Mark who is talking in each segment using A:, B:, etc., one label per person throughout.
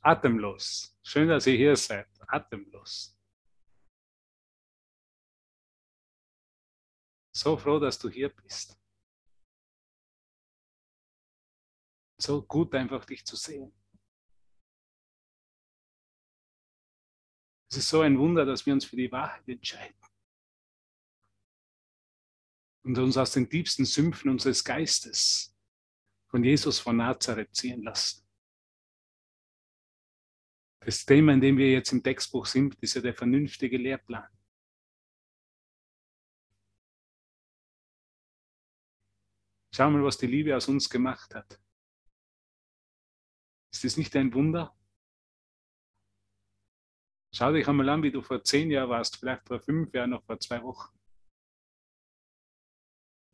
A: Atemlos. Schön, dass ihr hier seid. Atemlos. So froh, dass du hier bist. So gut einfach dich zu sehen. Es ist so ein Wunder, dass wir uns für die Wahrheit entscheiden und uns aus den tiefsten Sümpfen unseres Geistes von Jesus von Nazareth ziehen lassen. Das Thema, in dem wir jetzt im Textbuch sind, ist ja der vernünftige Lehrplan. Schau mal, was die Liebe aus uns gemacht hat. Ist das nicht ein Wunder? Schau dich einmal an, wie du vor zehn Jahren warst, vielleicht vor fünf Jahren, noch vor zwei Wochen.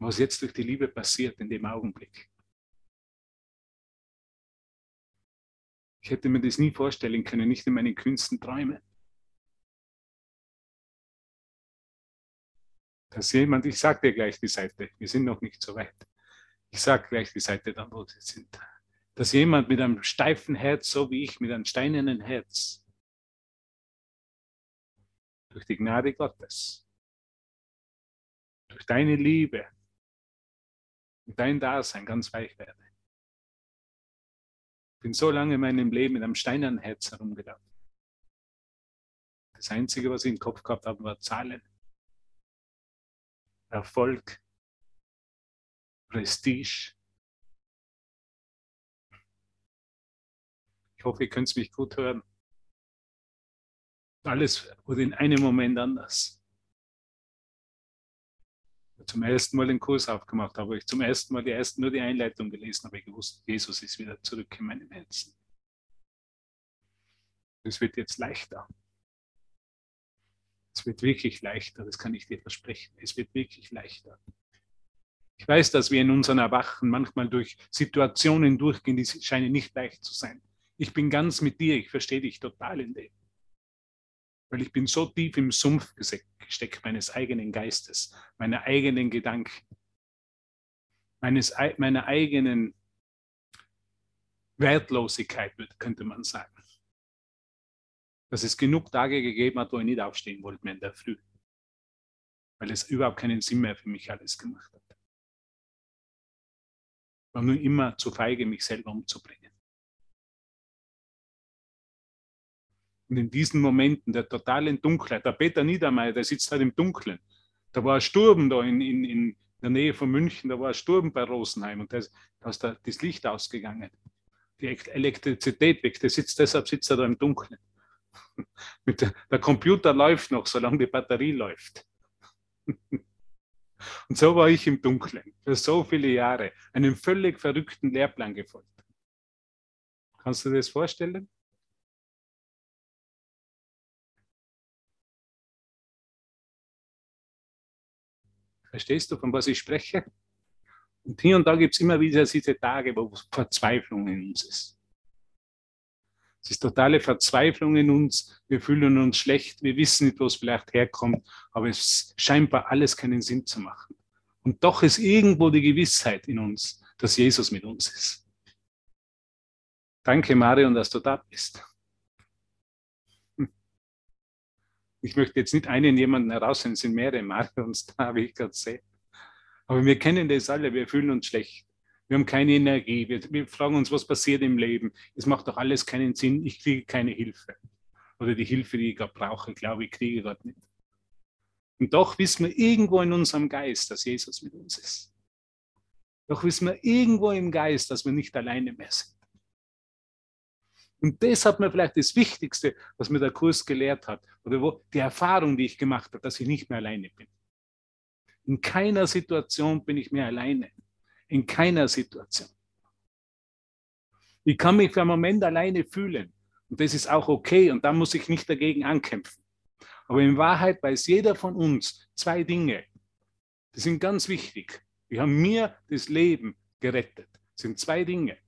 A: Was jetzt durch die Liebe passiert in dem Augenblick. Ich hätte mir das nie vorstellen können, nicht in meinen kühnsten Träumen. Dass jemand, ich sage dir gleich die Seite, wir sind noch nicht so weit. Ich sage gleich die Seite dann, wo sie sind. Dass jemand mit einem steifen Herz, so wie ich, mit einem steinernen Herz, durch die Gnade Gottes, durch deine Liebe und dein Dasein ganz weich werde. Bin so lange in meinem Leben mit einem steinernen Herz herumgelaufen. Das Einzige, was ich im Kopf gehabt habe, war Zahlen. Erfolg, Prestige. Ich hoffe, ihr könnt mich gut hören. Alles wurde in einem Moment anders. Zum ersten Mal den Kurs aufgemacht habe, ich zum ersten Mal die ersten, nur die Einleitung gelesen habe, ich gewusst, Jesus ist wieder zurück in meinem Herzen. Es wird jetzt leichter. Es wird wirklich leichter, das kann ich dir versprechen. Es wird wirklich leichter. Ich weiß, dass wir in unseren Erwachen manchmal durch Situationen durchgehen, die scheinen nicht leicht zu sein. Ich bin ganz mit dir, ich verstehe dich total in dem weil ich bin so tief im Sumpf gesteckt meines eigenen Geistes, meiner eigenen Gedanken, meines, meiner eigenen Wertlosigkeit, könnte man sagen. Dass es genug Tage gegeben hat, wo ich nicht aufstehen wollte mehr in der Früh, weil es überhaupt keinen Sinn mehr für mich alles gemacht hat. War nur immer zu feige, mich selber umzubringen. Und in diesen Momenten der totalen Dunkelheit, der Peter Niedermeyer, der sitzt halt im Dunkeln. Da war ein Sturm da in, in, in der Nähe von München, da war ein Sturm bei Rosenheim und da ist, da ist das Licht ausgegangen. Die Elektrizität weg, der sitzt, deshalb sitzt er da im Dunkeln. Der, der Computer läuft noch, solange die Batterie läuft. Und so war ich im Dunkeln für so viele Jahre, einem völlig verrückten Lehrplan gefolgt. Kannst du dir das vorstellen? Verstehst du, von was ich spreche? Und hier und da gibt es immer wieder diese Tage, wo Verzweiflung in uns ist. Es ist totale Verzweiflung in uns. Wir fühlen uns schlecht. Wir wissen nicht, wo es vielleicht herkommt. Aber es scheinbar alles keinen Sinn zu machen. Und doch ist irgendwo die Gewissheit in uns, dass Jesus mit uns ist. Danke, Marion, dass du da bist. Ich möchte jetzt nicht einen jemanden herausnehmen, es sind mehrere Marions da, wie ich gerade sehe. Aber wir kennen das alle, wir fühlen uns schlecht. Wir haben keine Energie. Wir, wir, fragen uns, was passiert im Leben. Es macht doch alles keinen Sinn. Ich kriege keine Hilfe. Oder die Hilfe, die ich gerade brauche, glaube ich, kriege ich gerade nicht. Und doch wissen wir irgendwo in unserem Geist, dass Jesus mit uns ist. Doch wissen wir irgendwo im Geist, dass wir nicht alleine mehr sind. Und das hat mir vielleicht das Wichtigste, was mir der Kurs gelehrt hat, oder wo, die Erfahrung, die ich gemacht habe, dass ich nicht mehr alleine bin. In keiner Situation bin ich mehr alleine. In keiner Situation. Ich kann mich für einen Moment alleine fühlen. Und das ist auch okay. Und da muss ich nicht dagegen ankämpfen. Aber in Wahrheit weiß jeder von uns zwei Dinge. Die sind ganz wichtig. Die haben mir das Leben gerettet. Das sind zwei Dinge.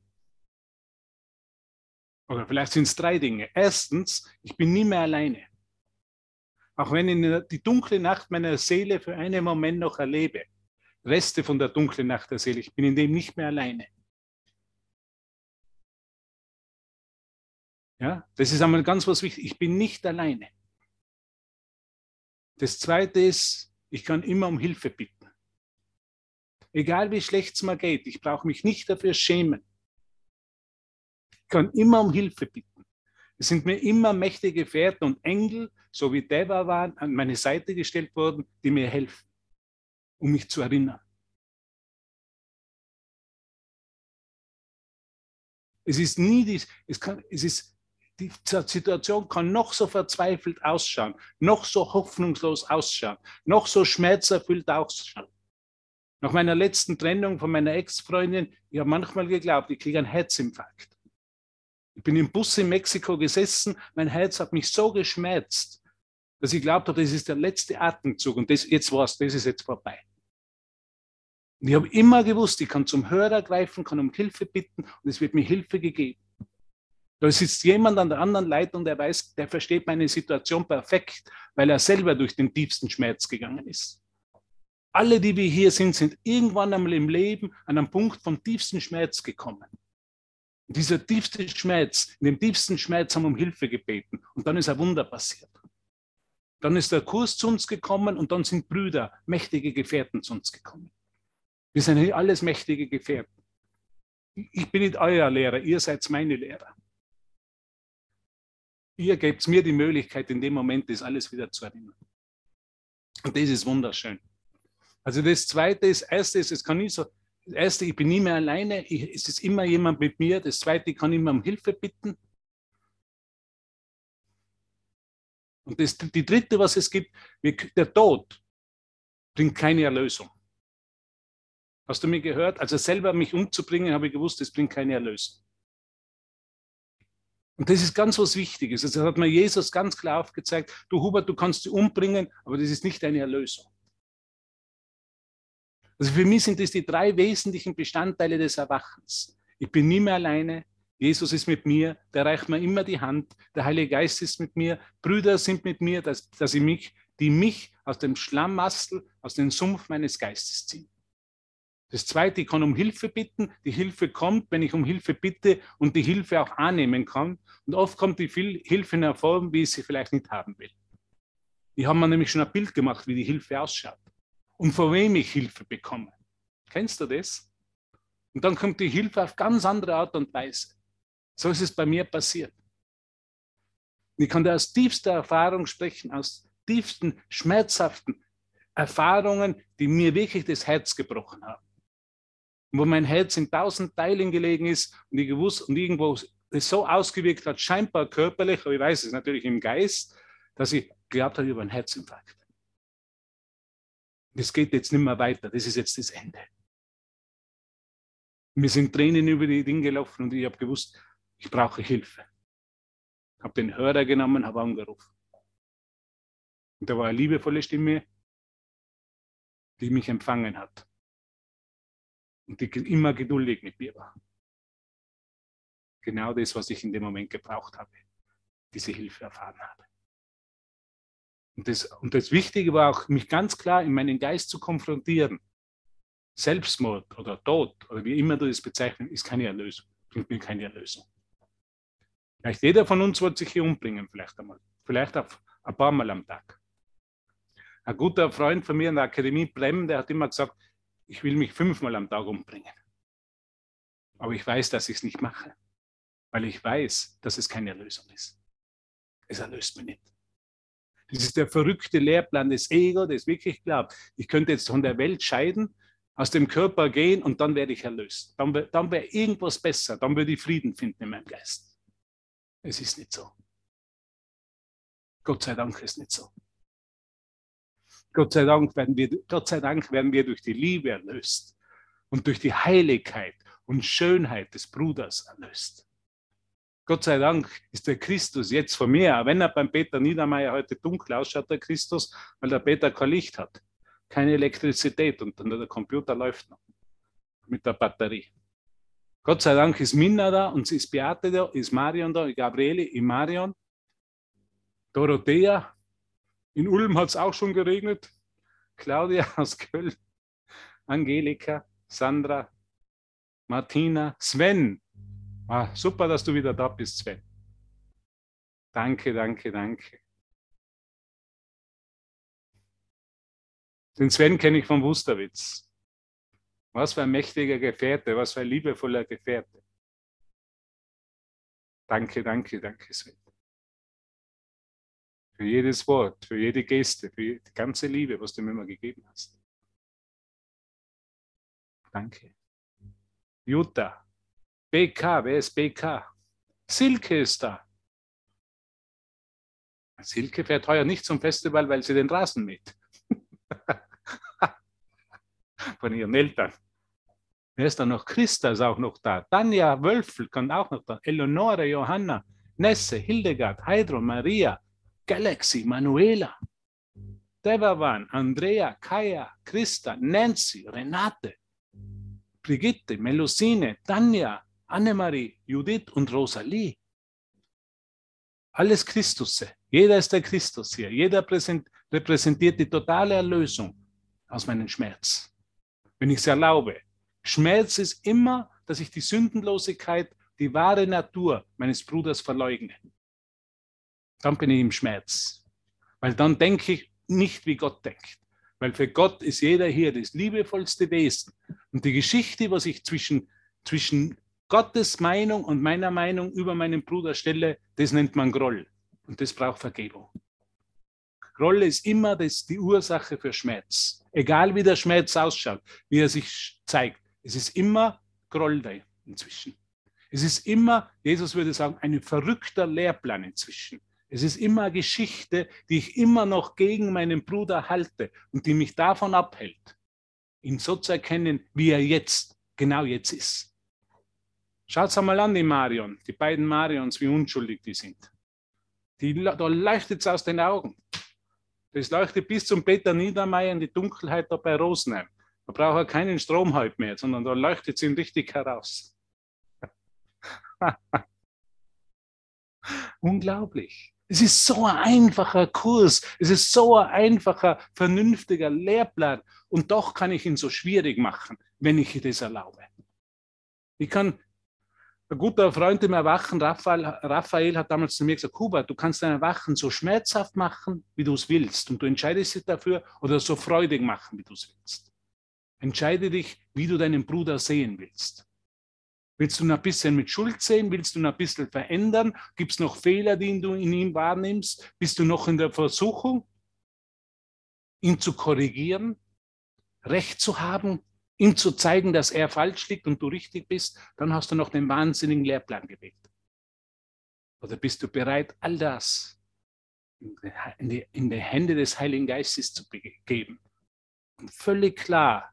A: Oder vielleicht sind es drei Dinge. Erstens, ich bin nie mehr alleine. Auch wenn ich die dunkle Nacht meiner Seele für einen Moment noch erlebe, Reste von der dunklen Nacht der Seele, ich bin in dem nicht mehr alleine. Ja, das ist einmal ganz was wichtig. Ich bin nicht alleine. Das zweite ist, ich kann immer um Hilfe bitten. Egal wie schlecht es mir geht, ich brauche mich nicht dafür schämen. Ich kann immer um Hilfe bitten. Es sind mir immer mächtige Gefährten und Engel, so wie Deva waren, an meine Seite gestellt worden, die mir helfen, um mich zu erinnern. Es ist nie dies, es kann, es ist die Situation kann noch so verzweifelt ausschauen, noch so hoffnungslos ausschauen, noch so schmerzerfüllt ausschauen. Nach meiner letzten Trennung von meiner Ex-Freundin, ich habe manchmal geglaubt, ich kriege einen Herzinfarkt. Ich bin im Bus in Mexiko gesessen, mein Herz hat mich so geschmerzt, dass ich glaubt habe, das ist der letzte Atemzug und das, jetzt war es, das ist jetzt vorbei. Und ich habe immer gewusst, ich kann zum Hörer greifen, kann um Hilfe bitten und es wird mir Hilfe gegeben. Da sitzt jemand an der anderen Leitung, der weiß, der versteht meine Situation perfekt, weil er selber durch den tiefsten Schmerz gegangen ist. Alle, die wir hier sind, sind irgendwann einmal im Leben an einem Punkt vom tiefsten Schmerz gekommen. Dieser tiefste Schmerz, in dem tiefsten Schmerz haben wir um Hilfe gebeten. Und dann ist ein Wunder passiert. Dann ist der Kurs zu uns gekommen und dann sind Brüder, mächtige Gefährten zu uns gekommen. Wir sind alles mächtige Gefährten. Ich bin nicht euer Lehrer, ihr seid meine Lehrer ihr gebt mir die Möglichkeit, in dem Moment das alles wieder zu erinnern. Und das ist wunderschön. Also das Zweite ist, Erste ist, es kann nicht so, das Erste, ich bin nie mehr alleine, ich, es ist immer jemand mit mir. Das Zweite, ich kann immer um Hilfe bitten. Und das, die Dritte, was es gibt, der Tod bringt keine Erlösung. Hast du mir gehört? Also selber mich umzubringen, habe ich gewusst, das bringt keine Erlösung. Und das ist ganz was Wichtiges. Also das hat mir Jesus ganz klar aufgezeigt. Du Hubert, du kannst sie umbringen, aber das ist nicht deine Erlösung. Also für mich sind das die drei wesentlichen Bestandteile des Erwachens. Ich bin nie mehr alleine. Jesus ist mit mir, der reicht mir immer die Hand. Der Heilige Geist ist mit mir. Brüder sind mit mir, dass, dass ich mich, die mich aus dem Schlammmastel, aus dem Sumpf meines Geistes ziehen. Das Zweite, ich kann um Hilfe bitten. Die Hilfe kommt, wenn ich um Hilfe bitte und die Hilfe auch annehmen kann. Und oft kommt die Hilfe in einer Form, wie ich sie vielleicht nicht haben will. Ich habe mir nämlich schon ein Bild gemacht, wie die Hilfe ausschaut und von wem ich Hilfe bekomme. Kennst du das? Und dann kommt die Hilfe auf ganz andere Art und Weise. So ist es bei mir passiert. Ich kann da aus tiefster Erfahrung sprechen, aus tiefsten, schmerzhaften Erfahrungen, die mir wirklich das Herz gebrochen haben wo mein Herz in tausend Teilen gelegen ist und ich gewusst und irgendwo es so ausgewirkt hat, scheinbar körperlich, aber ich weiß es natürlich im Geist, dass ich geglaubt habe über einen Herzinfarkt. Es geht jetzt nicht mehr weiter, das ist jetzt das Ende. Mir sind Tränen über die Dinge gelaufen und ich habe gewusst, ich brauche Hilfe. Ich Habe den Hörer genommen, habe angerufen. Und da war eine liebevolle Stimme, die mich empfangen hat und die immer geduldig mit mir war. Genau das, was ich in dem Moment gebraucht habe, diese Hilfe erfahren habe. Und das, und das Wichtige war auch, mich ganz klar in meinen Geist zu konfrontieren. Selbstmord oder Tod oder wie immer du das bezeichnest, ist keine Erlösung, bringt mir keine Erlösung. Vielleicht jeder von uns wird sich hier umbringen, vielleicht einmal. Vielleicht auch ein paar Mal am Tag. Ein guter Freund von mir in der Akademie Brem, der hat immer gesagt, ich will mich fünfmal am Tag umbringen. Aber ich weiß, dass ich es nicht mache, weil ich weiß, dass es keine Lösung ist. Es erlöst mich nicht. Das ist der verrückte Lehrplan des Ego, das wirklich glaubt, ich könnte jetzt von der Welt scheiden, aus dem Körper gehen und dann werde ich erlöst. Dann, dann wäre irgendwas besser, dann würde ich Frieden finden in meinem Geist. Es ist nicht so. Gott sei Dank ist nicht so. Gott sei Dank werden wir, Gott sei Dank werden wir durch die Liebe erlöst und durch die Heiligkeit und Schönheit des Bruders erlöst. Gott sei Dank ist der Christus jetzt vor mir, wenn er beim Peter Niedermeyer heute dunkel ausschaut, der Christus, weil der Peter kein Licht hat, keine Elektrizität und der Computer läuft noch mit der Batterie. Gott sei Dank ist Minna da und ist Beate da, ist Marion da, Gabriele, ist Marion, Dorothea, in Ulm hat es auch schon geregnet. Claudia aus Köln, Angelika, Sandra, Martina, Sven. Ah, super, dass du wieder da bist, Sven. Danke, danke, danke. Den Sven kenne ich vom Wusterwitz. Was für ein mächtiger Gefährte, was für ein liebevoller Gefährte. Danke, danke, danke, Sven. Für jedes Wort, für jede Geste, für die ganze Liebe, was du mir immer gegeben hast. Danke. Jutta. BK, wer ist BK? Silke ist da. Silke fährt heuer nicht zum Festival, weil sie den Rasen mäht. Von ihren Eltern. Wer ist da noch? Christa ist auch noch da. Tanja Wölfel kommt auch noch da. Eleonore, Johanna, Nesse, Hildegard, Heidro, Maria, Galaxy, Manuela, Devavan, Andrea, Kaya, Christa, Nancy, Renate, Brigitte, Melusine, Tanja, Annemarie, Judith und Rosalie. Alles Christusse. Jeder ist der Christus hier. Jeder repräsentiert die totale Erlösung aus meinem Schmerz. Wenn ich es erlaube, Schmerz ist immer, dass ich die Sündenlosigkeit, die wahre Natur meines Bruders verleugne. Dann bin ich im Schmerz. Weil dann denke ich nicht, wie Gott denkt. Weil für Gott ist jeder hier das liebevollste Wesen. Und die Geschichte, was ich zwischen, zwischen Gottes Meinung und meiner Meinung über meinen Bruder stelle, das nennt man Groll. Und das braucht Vergebung. Groll ist immer das, die Ursache für Schmerz. Egal wie der Schmerz ausschaut, wie er sich zeigt. Es ist immer Groll da inzwischen. Es ist immer, Jesus würde sagen, ein verrückter Lehrplan inzwischen. Es ist immer eine Geschichte, die ich immer noch gegen meinen Bruder halte und die mich davon abhält, ihn so zu erkennen, wie er jetzt, genau jetzt ist. Schaut einmal an, die Marion, die beiden Marions, wie unschuldig die sind. Die, da leuchtet es aus den Augen. Das leuchtet bis zum Peter Niedermeyer in die Dunkelheit da bei Rosenheim. Da braucht er keinen Strom halt mehr, sondern da leuchtet es ihm richtig heraus. Unglaublich. Es ist so ein einfacher Kurs. Es ist so ein einfacher, vernünftiger Lehrplan. Und doch kann ich ihn so schwierig machen, wenn ich das erlaube. Ich kann, ein guter Freund im Erwachen, Raphael, Raphael hat damals zu mir gesagt, Kuba, du kannst dein Erwachen so schmerzhaft machen, wie du es willst. Und du entscheidest dich dafür oder so freudig machen, wie du es willst. Entscheide dich, wie du deinen Bruder sehen willst. Willst du ihn ein bisschen mit Schuld sehen? Willst du ihn ein bisschen verändern? Gibt es noch Fehler, die du in ihm wahrnimmst? Bist du noch in der Versuchung, ihn zu korrigieren, Recht zu haben, ihm zu zeigen, dass er falsch liegt und du richtig bist? Dann hast du noch den wahnsinnigen Lehrplan gewählt. Oder bist du bereit, all das in die, in die Hände des Heiligen Geistes zu geben? Und völlig klar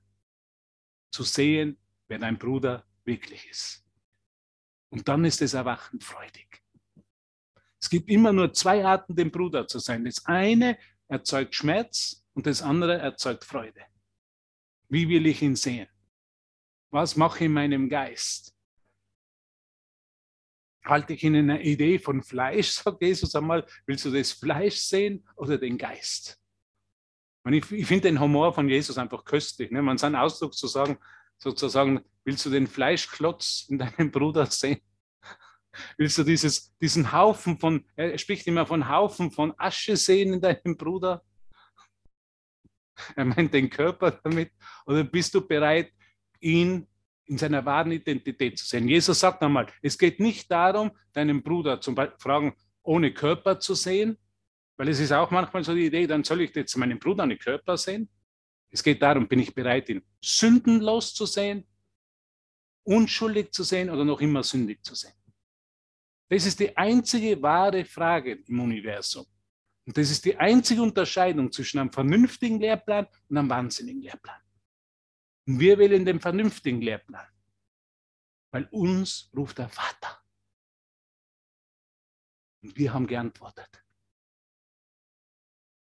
A: zu sehen, wer dein Bruder wirklich ist. Und dann ist das Erwachen freudig. Es gibt immer nur zwei Arten, dem Bruder zu sein. Das eine erzeugt Schmerz und das andere erzeugt Freude. Wie will ich ihn sehen? Was mache ich in meinem Geist? Halte ich in einer Idee von Fleisch, sagt Jesus einmal, willst du das Fleisch sehen oder den Geist? Ich, ich finde den Humor von Jesus einfach köstlich. Ne? Man seinen Ausdruck zu sagen, sozusagen, willst du den Fleischklotz in deinem Bruder sehen? Willst du dieses, diesen Haufen von, er spricht immer von Haufen von Asche sehen in deinem Bruder? Er meint den Körper damit. Oder bist du bereit, ihn in seiner wahren Identität zu sehen? Jesus sagt einmal, es geht nicht darum, deinen Bruder zum Beispiel fragen, ohne Körper zu sehen, weil es ist auch manchmal so die Idee, dann soll ich jetzt meinen Bruder ohne Körper sehen. Es geht darum, bin ich bereit, ihn sündenlos zu sehen, unschuldig zu sehen oder noch immer sündig zu sehen? Das ist die einzige wahre Frage im Universum. Und das ist die einzige Unterscheidung zwischen einem vernünftigen Lehrplan und einem wahnsinnigen Lehrplan. Und wir wählen den vernünftigen Lehrplan, weil uns ruft der Vater. Und wir haben geantwortet.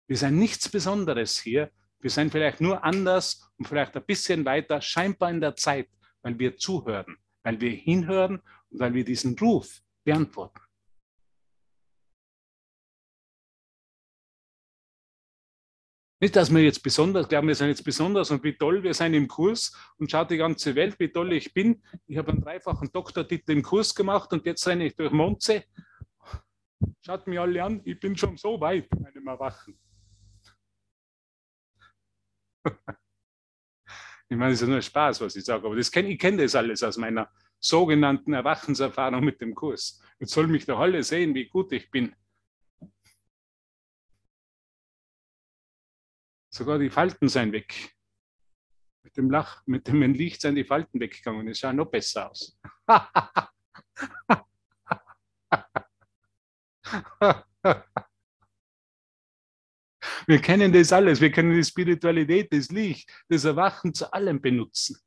A: Wir sind nichts Besonderes hier, wir sind vielleicht nur anders und vielleicht ein bisschen weiter, scheinbar in der Zeit, weil wir zuhören, weil wir hinhören und weil wir diesen Ruf beantworten. Nicht, dass wir jetzt besonders glauben, wir sind jetzt besonders und wie toll wir sind im Kurs und schaut die ganze Welt, wie toll ich bin. Ich habe einen dreifachen Doktortitel im Kurs gemacht und jetzt renne ich durch Monze Schaut mich alle an, ich bin schon so weit in meinem Erwachen. ich meine, es ist nur Spaß, was ich sage, aber das kenn, ich kenne das alles aus meiner sogenannten Erwachenserfahrung mit dem Kurs. Jetzt soll mich doch alle sehen, wie gut ich bin. Sogar die Falten seien weg. Mit dem Lach, mit dem Licht sind die Falten weggegangen. Es sah noch besser aus. Wir kennen das alles. Wir können die Spiritualität, das Licht, das Erwachen zu allem benutzen.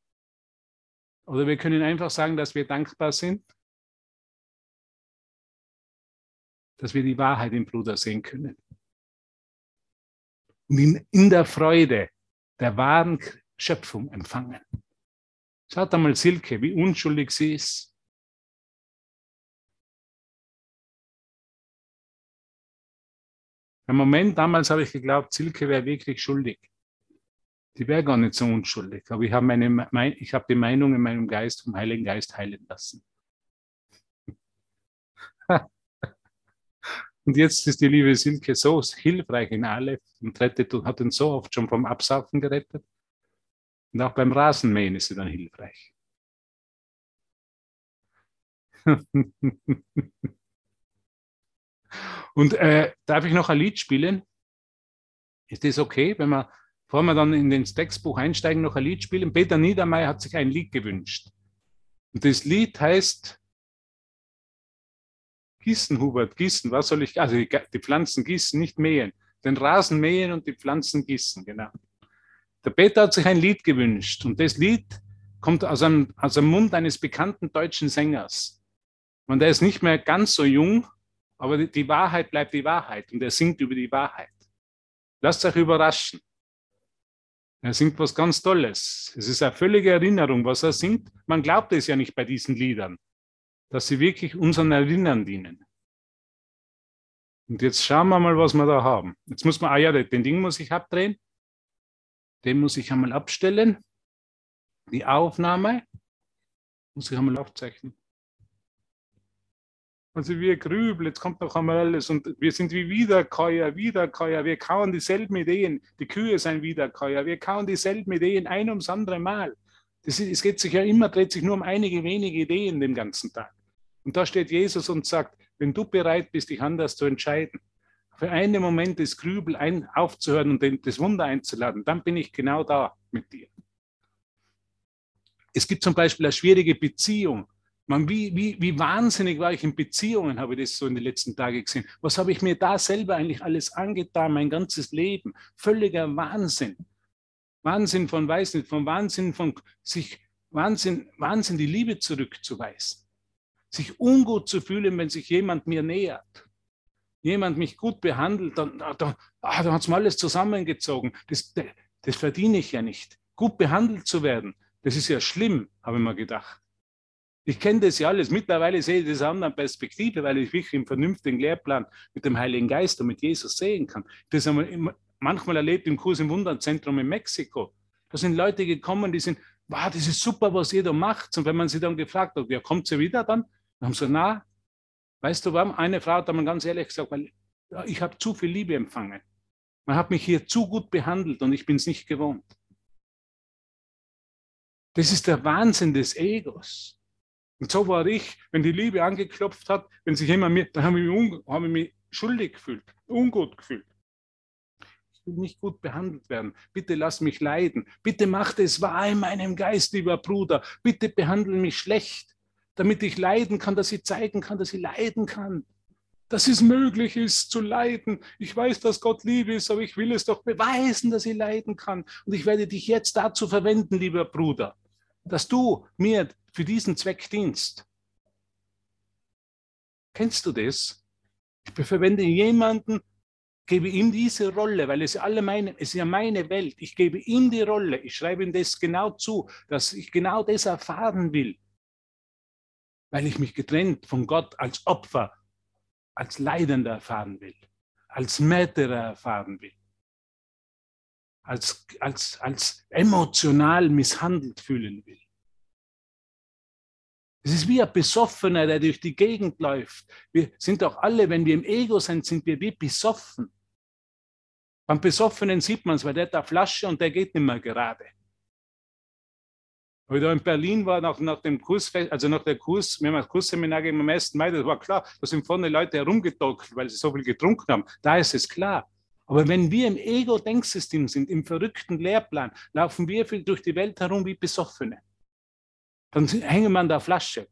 A: Oder wir können einfach sagen, dass wir dankbar sind, dass wir die Wahrheit im Bruder sehen können. Und in der Freude der wahren Schöpfung empfangen. Schaut einmal Silke, wie unschuldig sie ist. Im Moment, damals habe ich geglaubt, Silke wäre wirklich schuldig. Die wäre gar nicht so unschuldig. Aber ich habe, meine, mein, ich habe die Meinung in meinem Geist vom Heiligen Geist heilen lassen. Und jetzt ist die liebe Silke so hilfreich in alle und rettet und hat uns so oft schon vom Absaufen gerettet. Und auch beim Rasenmähen ist sie dann hilfreich. und äh, darf ich noch ein Lied spielen? Ist das okay, wenn wir, bevor wir dann in das Textbuch einsteigen, noch ein Lied spielen? Peter Niedermeyer hat sich ein Lied gewünscht. Und das Lied heißt Gießen, Hubert, gießen. Was soll ich? Also die, die Pflanzen gießen, nicht mähen. Den Rasen mähen und die Pflanzen gießen, genau. Der Peter hat sich ein Lied gewünscht und das Lied kommt aus einem, aus dem Mund eines bekannten deutschen Sängers. Und er ist nicht mehr ganz so jung, aber die, die Wahrheit bleibt die Wahrheit und er singt über die Wahrheit. Lasst euch überraschen. Er singt was ganz Tolles. Es ist eine völlige Erinnerung, was er singt. Man glaubt es ja nicht bei diesen Liedern dass sie wirklich unseren Erinnern dienen. Und jetzt schauen wir mal, was wir da haben. Jetzt muss man, ah ja, den Ding muss ich abdrehen. Den muss ich einmal abstellen. Die Aufnahme muss ich einmal aufzeichnen. Also wir grübeln, jetzt kommt noch einmal alles und wir sind wie Wiederkäuer, Wiederkäuer, wir kauen dieselben Ideen, die Kühe sind Wiederkäuer, wir kauen dieselben Ideen ein ums andere Mal. Ist, es geht sich ja immer, dreht sich nur um einige wenige Ideen den ganzen Tag. Und da steht Jesus und sagt, wenn du bereit bist, dich anders zu entscheiden, für einen Moment das Grübel ein, aufzuhören und das Wunder einzuladen, dann bin ich genau da mit dir. Es gibt zum Beispiel eine schwierige Beziehung. Man, wie, wie, wie wahnsinnig war ich in Beziehungen, habe ich das so in den letzten Tagen gesehen. Was habe ich mir da selber eigentlich alles angetan, mein ganzes Leben? Völliger Wahnsinn. Wahnsinn von weiß nicht, von Wahnsinn von sich, Wahnsinn, Wahnsinn, die Liebe zurückzuweisen sich ungut zu fühlen, wenn sich jemand mir nähert. Jemand mich gut behandelt, dann, ah, dann, ah, dann hat es mal alles zusammengezogen. Das, das verdiene ich ja nicht. Gut behandelt zu werden, das ist ja schlimm, habe ich mir gedacht. Ich kenne das ja alles. Mittlerweile sehe ich das aus einer Perspektive, weil ich wirklich im vernünftigen Lehrplan mit dem Heiligen Geist und mit Jesus sehen kann. Das haben wir manchmal erlebt im Kurs im Wunderzentrum in Mexiko. Da sind Leute gekommen, die sind, wow, das ist super, was ihr da macht. Und wenn man sie dann gefragt hat, ja, kommt sie wieder dann? Dann haben sie gesagt, na, weißt du warum? Eine Frau hat dann ganz ehrlich gesagt, weil ich habe zu viel Liebe empfangen. Man hat mich hier zu gut behandelt und ich bin es nicht gewohnt. Das ist der Wahnsinn des Egos. Und so war ich, wenn die Liebe angeklopft hat, wenn sich jemand mir, dann habe ich, mich, ich mich schuldig gefühlt, ungut gefühlt. Ich will nicht gut behandelt werden. Bitte lass mich leiden. Bitte mach es wahr in meinem Geist, lieber Bruder. Bitte behandle mich schlecht damit ich leiden kann, dass ich zeigen kann, dass ich leiden kann. Dass es möglich ist zu leiden. Ich weiß, dass Gott lieb ist, aber ich will es doch beweisen, dass ich leiden kann. Und ich werde dich jetzt dazu verwenden, lieber Bruder, dass du mir für diesen Zweck dienst. Kennst du das? Ich verwende jemanden, gebe ihm diese Rolle, weil es alle meine, es ist ja meine Welt. Ich gebe ihm die Rolle. Ich schreibe ihm das genau zu, dass ich genau das erfahren will weil ich mich getrennt von Gott als Opfer, als Leidender erfahren will, als Märtyrer erfahren will, als, als, als emotional misshandelt fühlen will. Es ist wie ein Besoffener, der durch die Gegend läuft. Wir sind doch alle, wenn wir im Ego sind, sind wir wie besoffen. Beim Besoffenen sieht man es, weil der hat eine Flasche und der geht nicht mehr gerade. Weil da in Berlin war nach, nach dem Kurs, also nach der Kurs, wir haben das Kursseminar gegeben am 1. Mai, das war klar, da sind vorne Leute herumgedockt, weil sie so viel getrunken haben. Da ist es klar. Aber wenn wir im Ego-Denksystem sind, im verrückten Lehrplan, laufen wir durch die Welt herum wie Besoffene. Dann hängen wir an der Flasche.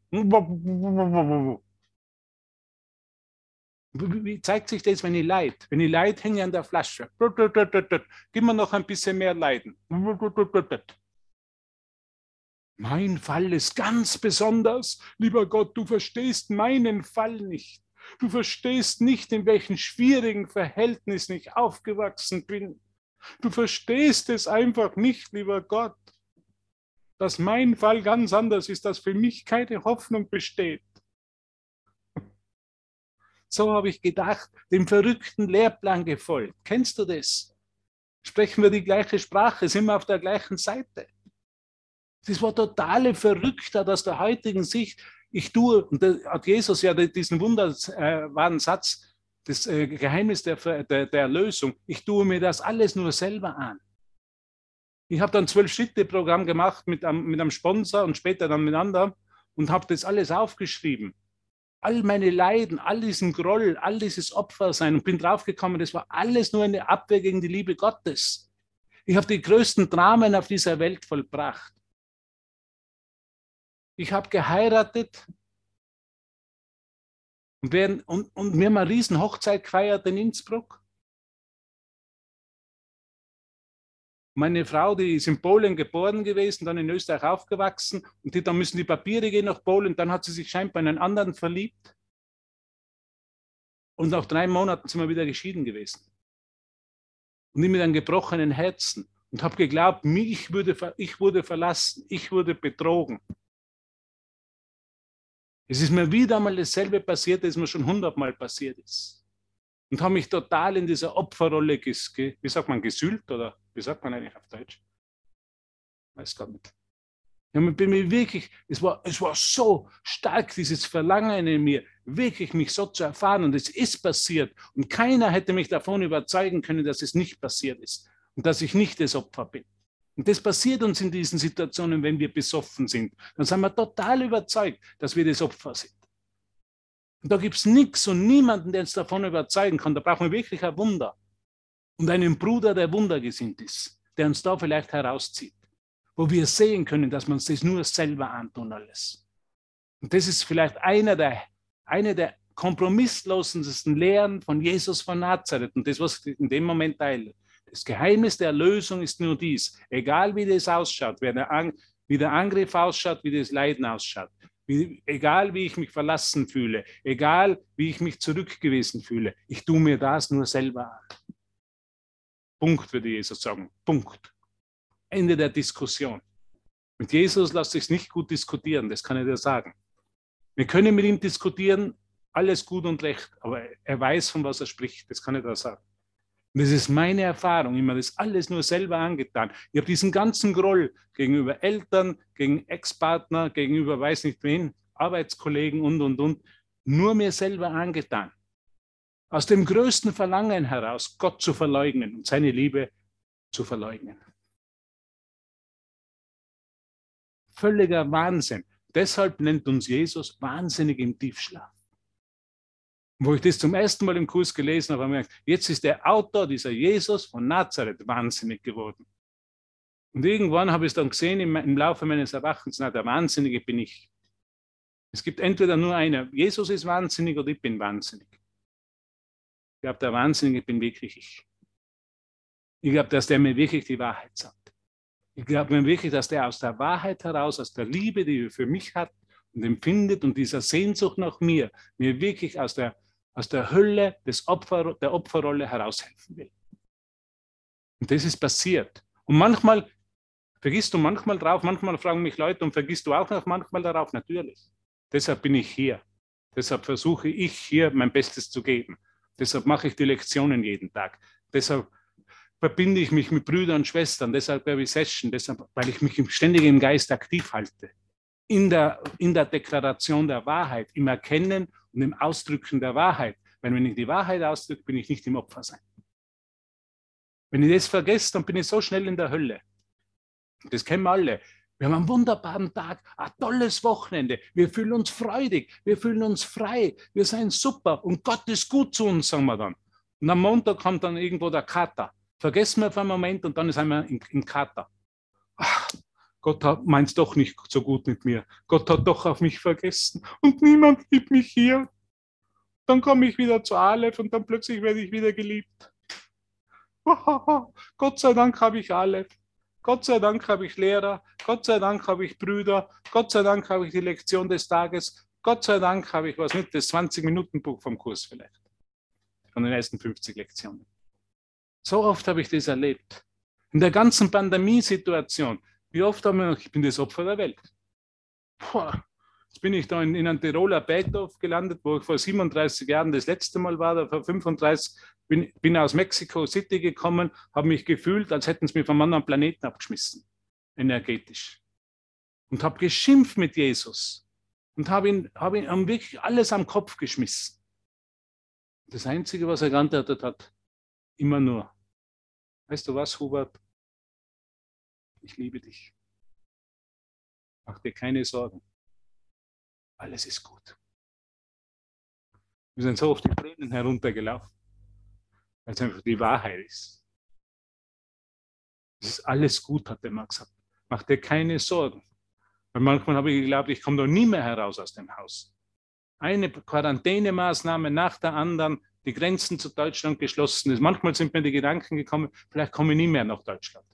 A: Wie zeigt sich das, wenn ich leid? Wenn ich leid, hänge ich an der Flasche. Gib mir noch ein bisschen mehr Leiden. Mein Fall ist ganz besonders. Lieber Gott, du verstehst meinen Fall nicht. Du verstehst nicht, in welchen schwierigen Verhältnissen ich aufgewachsen bin. Du verstehst es einfach nicht, lieber Gott dass mein Fall ganz anders ist, dass für mich keine Hoffnung besteht. So habe ich gedacht, dem verrückten Lehrplan gefolgt. Kennst du das? Sprechen wir die gleiche Sprache, sind wir auf der gleichen Seite. Das war totale Verrücktheit aus der heutigen Sicht. Ich tue, und da hat Jesus ja diesen wunderbaren Satz, das äh, Geheimnis der, der, der Erlösung, ich tue mir das alles nur selber an. Ich habe dann zwölf Schritte-Programm gemacht mit einem, mit einem Sponsor und später dann mit anderen und habe das alles aufgeschrieben. All meine Leiden, all diesen Groll, all dieses Opfersein und bin draufgekommen, das war alles nur eine Abwehr gegen die Liebe Gottes. Ich habe die größten Dramen auf dieser Welt vollbracht. Ich habe geheiratet und, während, und, und wir haben eine riesen Hochzeit gefeiert in Innsbruck. Meine Frau, die ist in Polen geboren gewesen, dann in Österreich aufgewachsen und die, dann müssen die Papiere gehen nach Polen. Dann hat sie sich scheinbar in einen anderen verliebt. Und nach drei Monaten sind wir wieder geschieden gewesen. Und ich mit einem gebrochenen Herzen und habe geglaubt, mich würde, ich wurde verlassen, ich wurde betrogen. Es ist mir wieder einmal dasselbe passiert, das mir schon hundertmal passiert ist und habe mich total in dieser Opferrolle, wie sagt man, gesüllt oder wie sagt man eigentlich auf Deutsch? Weiß gar nicht. Ja, ich bin mir wirklich, es war, es war so stark, dieses Verlangen in mir, wirklich mich so zu erfahren. Und es ist passiert. Und keiner hätte mich davon überzeugen können, dass es nicht passiert ist und dass ich nicht das Opfer bin. Und das passiert uns in diesen Situationen, wenn wir besoffen sind. Dann sind wir total überzeugt, dass wir das Opfer sind. Und da gibt es nichts und niemanden, der uns davon überzeugen kann. Da brauchen wir wirklich ein Wunder. Und einen Bruder, der wundergesinnt ist, der uns da vielleicht herauszieht. Wo wir sehen können, dass wir uns das nur selber antun alles. Und das ist vielleicht einer der, eine der kompromisslosesten Lehren von Jesus von Nazareth. Und das, was in dem Moment teile. Das Geheimnis der Erlösung ist nur dies. Egal wie das ausschaut, wie der, wie der Angriff ausschaut, wie das Leiden ausschaut. Wie, egal wie ich mich verlassen fühle, egal wie ich mich zurückgewiesen fühle, ich tue mir das nur selber an. Punkt, würde Jesus sagen. Punkt. Ende der Diskussion. Mit Jesus lässt sich nicht gut diskutieren, das kann ich dir sagen. Wir können mit ihm diskutieren, alles gut und recht, aber er weiß, von was er spricht, das kann ich dir sagen. Und das ist meine Erfahrung. Ich habe das alles nur selber angetan. Ich habe diesen ganzen Groll gegenüber Eltern, gegen Ex-Partner, gegenüber weiß nicht wen, Arbeitskollegen und, und, und, nur mir selber angetan. Aus dem größten Verlangen heraus, Gott zu verleugnen und seine Liebe zu verleugnen. Völliger Wahnsinn. Deshalb nennt uns Jesus wahnsinnig im Tiefschlaf. Wo ich das zum ersten Mal im Kurs gelesen habe, habe ich gemerkt, jetzt ist der Autor, dieser Jesus von Nazareth, wahnsinnig geworden. Und irgendwann habe ich es dann gesehen im, Laufe meines Erwachens, na, der Wahnsinnige bin ich. Es gibt entweder nur einer, Jesus ist wahnsinnig oder ich bin wahnsinnig. Ich glaube, der Wahnsinnige bin wirklich ich. Ich glaube, dass der mir wirklich die Wahrheit sagt. Ich glaube mir wirklich, dass der aus der Wahrheit heraus, aus der Liebe, die er für mich hat und empfindet und dieser Sehnsucht nach mir, mir wirklich aus der aus der Hölle des Opfer, der Opferrolle heraushelfen will. Und das ist passiert. Und manchmal vergisst du manchmal drauf, manchmal fragen mich Leute, und vergisst du auch noch manchmal darauf? Natürlich. Deshalb bin ich hier. Deshalb versuche ich hier mein Bestes zu geben. Deshalb mache ich die Lektionen jeden Tag. Deshalb verbinde ich mich mit Brüdern und Schwestern. Deshalb habe ich Session. Deshalb, weil ich mich ständig im Geist aktiv halte. in der, in der Deklaration der Wahrheit, im Erkennen und im Ausdrücken der Wahrheit. Weil wenn ich die Wahrheit ausdrücke, bin ich nicht im Opfer sein. Wenn ich das vergesse, dann bin ich so schnell in der Hölle. Das kennen wir alle. Wir haben einen wunderbaren Tag, ein tolles Wochenende. Wir fühlen uns freudig, wir fühlen uns frei, wir sind super und Gott ist gut zu uns, sagen wir dann. Und am Montag kommt dann irgendwo der Kater. Vergessen wir für einen Moment und dann sind wir im Kater. Ach, Gott meint es doch nicht so gut mit mir. Gott hat doch auf mich vergessen und niemand liebt mich hier. Dann komme ich wieder zu Aleph und dann plötzlich werde ich wieder geliebt. Gott sei Dank habe ich Aleph. Gott sei Dank habe ich Lehrer, Gott sei Dank habe ich Brüder, Gott sei Dank habe ich die Lektion des Tages, Gott sei Dank habe ich was mit, das 20-Minuten-Buch vom Kurs vielleicht, von den ersten 50 Lektionen. So oft habe ich das erlebt. In der ganzen Pandemiesituation, wie oft haben wir noch, ich bin das Opfer der Welt. Puh, jetzt bin ich da in, in einem Tiroler Bergdorf gelandet, wo ich vor 37 Jahren das letzte Mal war, da vor 35 bin, bin aus Mexico City gekommen, habe mich gefühlt, als hätten sie mich vom anderen Planeten abgeschmissen, energetisch. Und habe geschimpft mit Jesus und habe ihn, hab ihn hab wirklich alles am Kopf geschmissen. Das Einzige, was er geantwortet hat, immer nur, weißt du was, Hubert? Ich liebe dich. Mach dir keine Sorgen. Alles ist gut. Wir sind so auf die Tränen heruntergelaufen weil es einfach die Wahrheit ist. Es ist alles gut, hat der Mann gesagt. Mach dir keine Sorgen. Weil manchmal habe ich geglaubt, ich komme doch nie mehr heraus aus dem Haus. Eine Quarantänemaßnahme nach der anderen, die Grenzen zu Deutschland geschlossen Manchmal sind mir die Gedanken gekommen, vielleicht komme ich nie mehr nach Deutschland.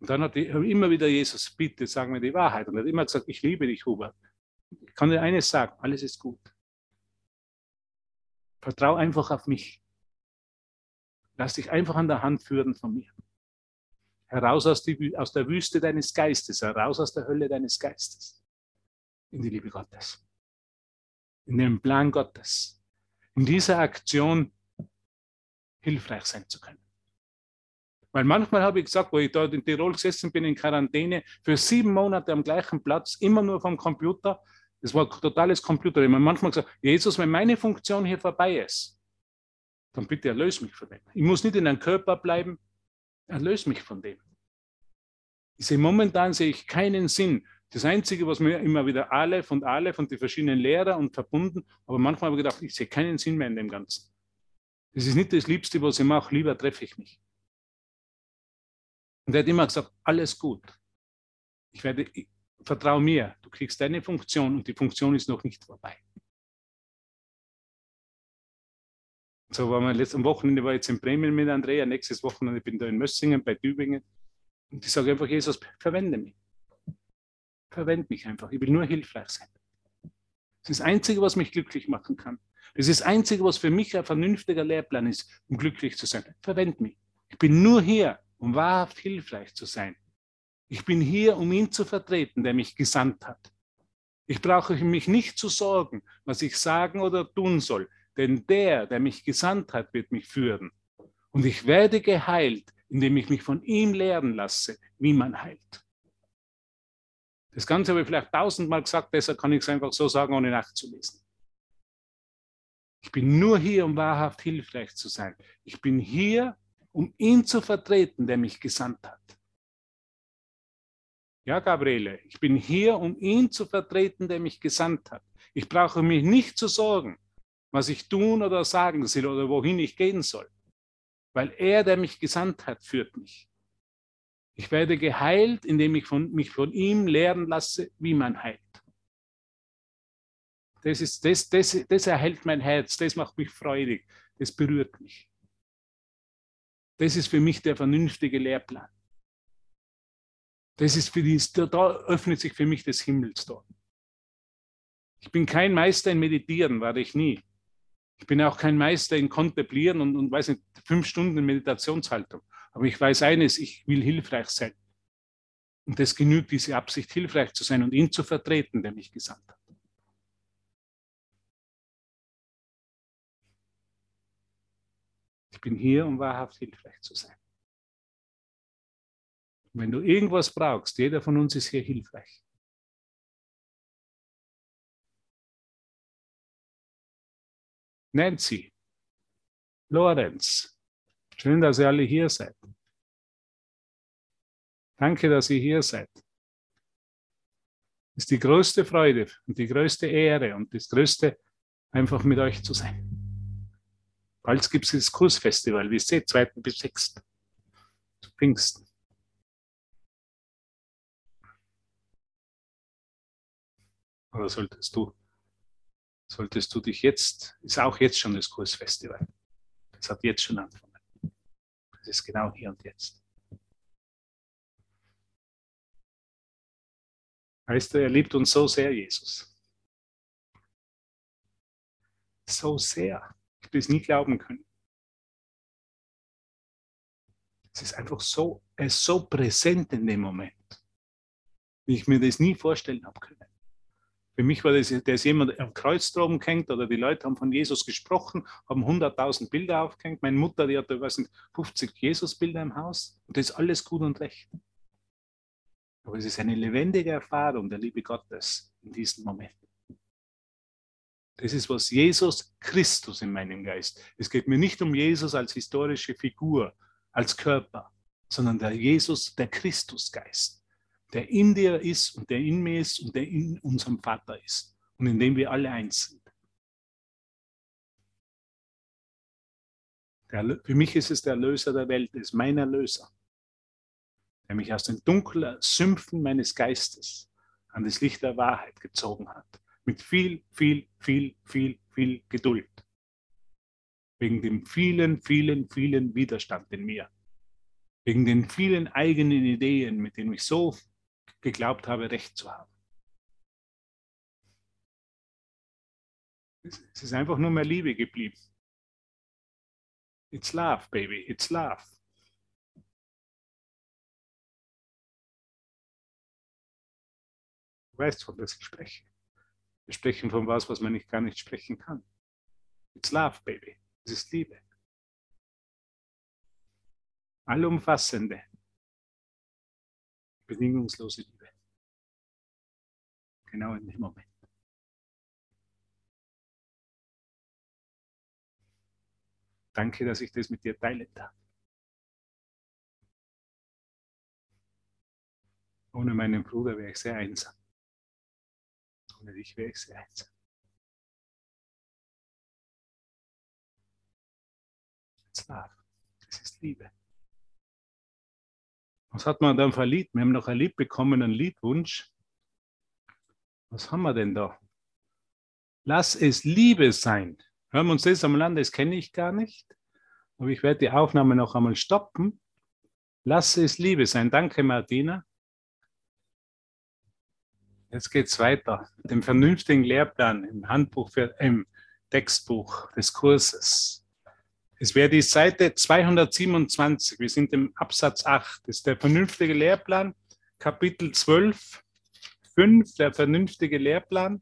A: Und dann hat ich immer wieder Jesus, bitte sag mir die Wahrheit. Und er hat immer gesagt, ich liebe dich, Hubert. Ich kann dir eines sagen, alles ist gut. Vertrau einfach auf mich. Lass dich einfach an der Hand führen von mir. Heraus aus, die, aus der Wüste deines Geistes, heraus aus der Hölle deines Geistes. In die Liebe Gottes. In den Plan Gottes. In dieser Aktion hilfreich sein zu können. Weil manchmal habe ich gesagt, wo ich dort in Tirol gesessen bin in Quarantäne, für sieben Monate am gleichen Platz, immer nur vom Computer, das war totales Computer. Ich habe manchmal gesagt, Jesus, wenn meine Funktion hier vorbei ist, dann bitte erlöse mich von dem. Ich muss nicht in einem Körper bleiben, erlöse mich von dem. Ich sehe momentan sehe ich keinen Sinn. Das Einzige, was mir immer wieder Aleph und Aleph und die verschiedenen Lehrer und verbunden, aber manchmal habe ich gedacht, ich sehe keinen Sinn mehr in dem Ganzen. Das ist nicht das Liebste, was ich mache, lieber treffe ich mich. Und er hat immer gesagt, alles gut. Ich werde, vertrau mir, du kriegst deine Funktion und die Funktion ist noch nicht vorbei. So war man letztes Wochenende war ich jetzt in Bremen mit Andrea, nächstes Wochenende bin ich da in Mössingen bei Tübingen. Und ich sage einfach, Jesus, verwende mich. Verwende mich einfach. Ich will nur hilfreich sein. Das ist das Einzige, was mich glücklich machen kann. Das ist das Einzige, was für mich ein vernünftiger Lehrplan ist, um glücklich zu sein. Verwende mich. Ich bin nur hier, um wahrhaft hilfreich zu sein. Ich bin hier, um ihn zu vertreten, der mich gesandt hat. Ich brauche mich nicht zu sorgen, was ich sagen oder tun soll, denn der, der mich gesandt hat, wird mich führen. Und ich werde geheilt, indem ich mich von ihm lehren lasse, wie man heilt. Das Ganze habe ich vielleicht tausendmal gesagt, deshalb kann ich es einfach so sagen, ohne nachzulesen. Ich bin nur hier, um wahrhaft hilfreich zu sein. Ich bin hier, um ihn zu vertreten, der mich gesandt hat. Ja, Gabriele, ich bin hier, um ihn zu vertreten, der mich gesandt hat. Ich brauche mich nicht zu sorgen, was ich tun oder sagen soll oder wohin ich gehen soll, weil er, der mich gesandt hat, führt mich. Ich werde geheilt, indem ich von, mich von ihm lehren lasse, wie man heilt. Das, ist, das, das, das erhält mein Herz, das macht mich freudig, das berührt mich. Das ist für mich der vernünftige Lehrplan. Das ist für die, da öffnet sich für mich das Himmelstor. Ich bin kein Meister in Meditieren, war ich nie. Ich bin auch kein Meister in Kontemplieren und, und weiß nicht, fünf Stunden Meditationshaltung. Aber ich weiß eines, ich will hilfreich sein. Und das genügt, diese Absicht, hilfreich zu sein und ihn zu vertreten, der mich gesandt hat. Ich bin hier, um wahrhaft hilfreich zu sein. Wenn du irgendwas brauchst, jeder von uns ist hier hilfreich. Nancy, Lorenz, schön, dass ihr alle hier seid. Danke, dass ihr hier seid. Es ist die größte Freude und die größte Ehre und das größte, einfach mit euch zu sein. Bald gibt es das Kursfestival, wie ihr seht, 2. bis 6. zu Pfingsten. Oder solltest du, solltest du dich jetzt, ist auch jetzt schon das Kursfestival. Das hat jetzt schon angefangen. Das ist genau hier und jetzt. Weißt er liebt uns so sehr, Jesus. So sehr. Habe es nie glauben können. Es ist einfach so, er ist so präsent in dem Moment, wie ich mir das nie vorstellen habe können. Für mich war das, da ist jemand am Kreuz droben gehängt oder die Leute haben von Jesus gesprochen, haben 100.000 Bilder aufgehängt. Meine Mutter, die hatte, weiß nicht, 50 Jesus-Bilder im Haus und das ist alles gut und recht. Aber es ist eine lebendige Erfahrung der Liebe Gottes in diesem Moment. Das ist was Jesus Christus in meinem Geist. Es geht mir nicht um Jesus als historische Figur, als Körper, sondern der Jesus, der Christusgeist der in dir ist und der in mir ist und der in unserem Vater ist und in dem wir alle eins sind. Der, für mich ist es der Erlöser der Welt, ist mein Erlöser, der mich aus den dunklen Sümpfen meines Geistes an das Licht der Wahrheit gezogen hat. Mit viel, viel, viel, viel, viel Geduld. Wegen dem vielen, vielen, vielen Widerstand in mir. Wegen den vielen eigenen Ideen, mit denen ich so geglaubt habe, Recht zu haben. Es ist einfach nur mehr Liebe geblieben. It's love, baby, it's love. Du weißt, von was ich spreche. Wir sprechen von was, was man nicht gar nicht sprechen kann. It's love, baby. Es ist Liebe. Allumfassende, bedingungslose Liebe. Genau in dem Moment. Danke, dass ich das mit dir teilen darf. Ohne meinen Bruder wäre ich sehr einsam. Wäre ich sehr einsam. Das ist Liebe. Was hat man dann für ein Lied? Wir haben noch ein Lied bekommen, einen Liedwunsch. Was haben wir denn da? Lass es Liebe sein. Hören wir uns das am Land, das kenne ich gar nicht. Aber ich werde die Aufnahme noch einmal stoppen. Lass es Liebe sein. Danke, Martina. Jetzt geht es weiter mit dem vernünftigen Lehrplan im Handbuch, für, im Textbuch des Kurses. Es wäre die Seite 227. Wir sind im Absatz 8. Das ist der vernünftige Lehrplan, Kapitel 12, 5, der vernünftige Lehrplan.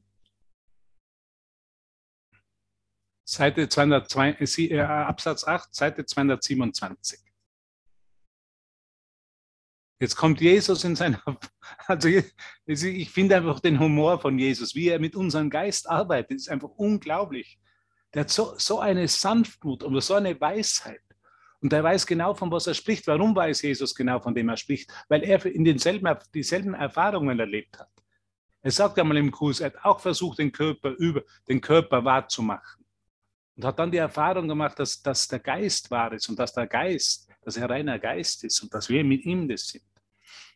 A: Seite 202, äh, Absatz 8, Seite 227. Jetzt kommt Jesus in seiner, also ich finde einfach den Humor von Jesus, wie er mit unserem Geist arbeitet, ist einfach unglaublich. Der hat so, so eine Sanftmut und so eine Weisheit. Und er weiß genau, von was er spricht. Warum weiß Jesus genau, von dem er spricht? Weil er in denselben, dieselben Erfahrungen erlebt hat. Er sagt einmal im Kurs, er hat auch versucht, den Körper über den Körper wahrzumachen. Und hat dann die Erfahrung gemacht, dass, dass der Geist wahr ist und dass der Geist, dass er reiner Geist ist und dass wir mit ihm das sind.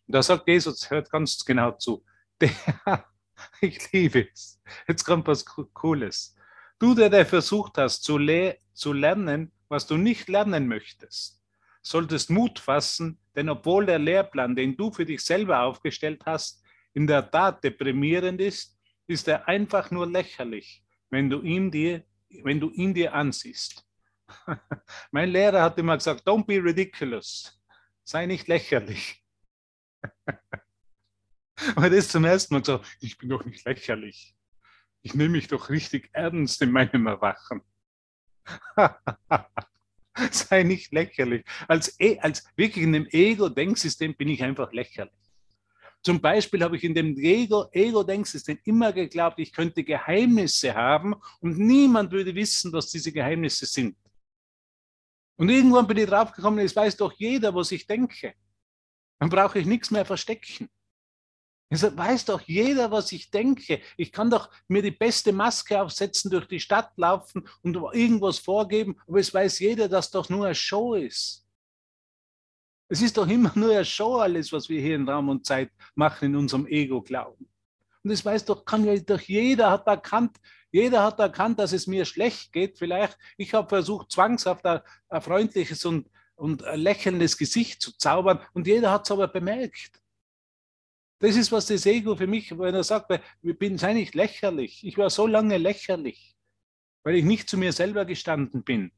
A: Und da sagt Jesus, hört ganz genau zu. Ich liebe es. Jetzt kommt was Cooles. Du, der, der versucht hast zu, le zu lernen, was du nicht lernen möchtest, solltest Mut fassen, denn obwohl der Lehrplan, den du für dich selber aufgestellt hast, in der Tat deprimierend ist, ist er einfach nur lächerlich, wenn du ihn dir, wenn du ihn dir ansiehst. mein Lehrer hat immer gesagt, don't be ridiculous. Sei nicht lächerlich. Aber das zum ersten Mal gesagt, ich bin doch nicht lächerlich. Ich nehme mich doch richtig ernst in meinem Erwachen. Sei nicht lächerlich. Als, e, als wirklich in dem Ego-Denksystem bin ich einfach lächerlich. Zum Beispiel habe ich in dem Ego-Denksystem immer geglaubt, ich könnte Geheimnisse haben und niemand würde wissen, was diese Geheimnisse sind. Und irgendwann bin ich draufgekommen, es weiß doch jeder, was ich denke. Dann brauche ich nichts mehr verstecken. Es weiß doch jeder, was ich denke. Ich kann doch mir die beste Maske aufsetzen, durch die Stadt laufen und irgendwas vorgeben, aber es weiß jeder, dass doch nur eine Show ist. Es ist doch immer nur eine Show, alles, was wir hier in Raum und Zeit machen, in unserem Ego-Glauben. Und es weiß doch, kann ja doch jeder hat erkannt, jeder hat erkannt, dass es mir schlecht geht. Vielleicht, ich habe versucht, zwangshaft ein, ein freundliches und, und ein lächelndes Gesicht zu zaubern und jeder hat es aber bemerkt. Das ist, was das Ego für mich, wenn er sagt, ich bin sei nicht lächerlich. Ich war so lange lächerlich, weil ich nicht zu mir selber gestanden bin.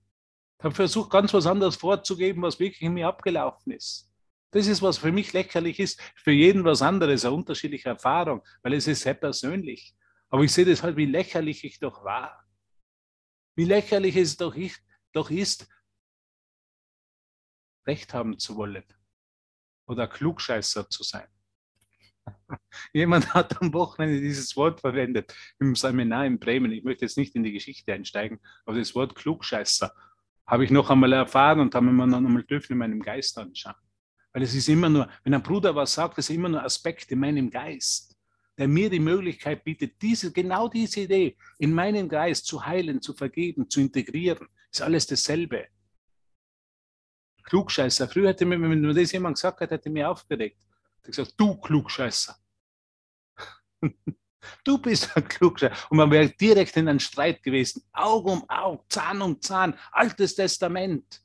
A: Ich habe versucht, ganz was anderes vorzugeben, was wirklich in mir abgelaufen ist. Das ist, was für mich lächerlich ist. Für jeden was anderes, eine unterschiedliche Erfahrung, weil es ist sehr persönlich. Aber ich sehe das halt, wie lächerlich ich doch war. Wie lächerlich es doch, ich, doch ist, Recht haben zu wollen oder Klugscheißer zu sein. Jemand hat am Wochenende dieses Wort verwendet im Seminar in Bremen. Ich möchte jetzt nicht in die Geschichte einsteigen, aber das Wort Klugscheißer habe ich noch einmal erfahren und habe mir noch einmal dürfen in meinem Geist anschauen. Weil es ist immer nur, wenn ein Bruder was sagt, das ist immer nur Aspekt in meinem Geist, der mir die Möglichkeit bietet, diese, genau diese Idee in meinen Geist zu heilen, zu vergeben, zu integrieren. Ist alles dasselbe. Klugscheißer. Früher hätte mir, wenn mir das jemand gesagt hat, hätte mir aufgeregt hat gesagt, du Klugscheißer. du bist ein Klugscheißer. Und man wäre direkt in einen Streit gewesen. Auge um Auge, Zahn um Zahn, altes Testament.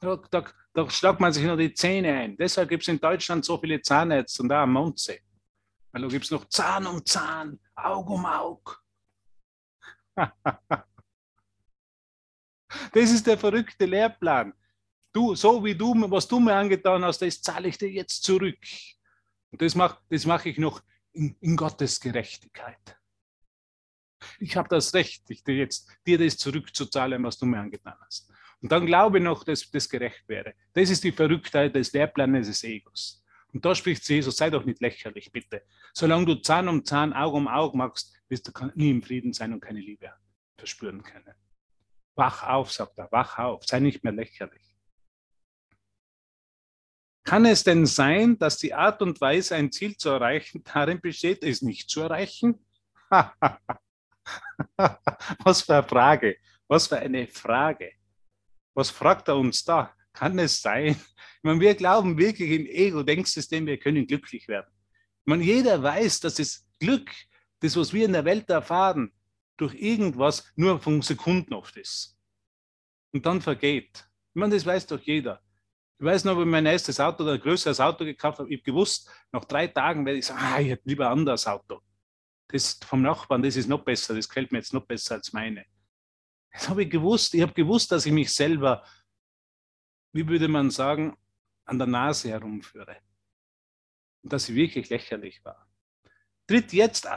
A: Da, da, da schlagt man sich nur die Zähne ein. Deshalb gibt es in Deutschland so viele Zahnärzte und da am Mondsee. Weil da gibt es noch Zahn um Zahn, Auge um Auge. das ist der verrückte Lehrplan. Du, so wie du, was du mir angetan hast, das zahle ich dir jetzt zurück. Und das mache das mach ich noch in, in Gottes Gerechtigkeit. Ich habe das Recht, ich dir jetzt dir das zurückzuzahlen, was du mir angetan hast. Und dann glaube noch, dass das gerecht wäre. Das ist die Verrücktheit des Lehrplanes des Egos. Und da spricht Jesus, sei doch nicht lächerlich, bitte. Solange du Zahn um Zahn, Auge um Auge machst, wirst du nie im Frieden sein und keine Liebe verspüren können. Wach auf, sagt er, wach auf, sei nicht mehr lächerlich. Kann es denn sein, dass die Art und Weise, ein Ziel zu erreichen, darin besteht, es nicht zu erreichen? Was für eine Frage. Was für eine Frage. Was fragt er uns da? Kann es sein? Ich meine, wir glauben wirklich im Ego-Denksystem, wir können glücklich werden. Ich meine, jeder weiß, dass das Glück, das, was wir in der Welt erfahren, durch irgendwas nur von Sekunden oft ist. Und dann vergeht. Ich meine, das weiß doch jeder. Ich weiß noch, wenn ich mein erstes Auto oder ein größeres Auto gekauft habe, ich habe gewusst, nach drei Tagen werde ich sagen, ah, ich hätte lieber ein anderes Auto. Das vom Nachbarn, das ist noch besser, das gefällt mir jetzt noch besser als meine. Das habe ich gewusst. Ich habe gewusst, dass ich mich selber, wie würde man sagen, an der Nase herumführe. Und dass ich wirklich lächerlich war. Tritt jetzt,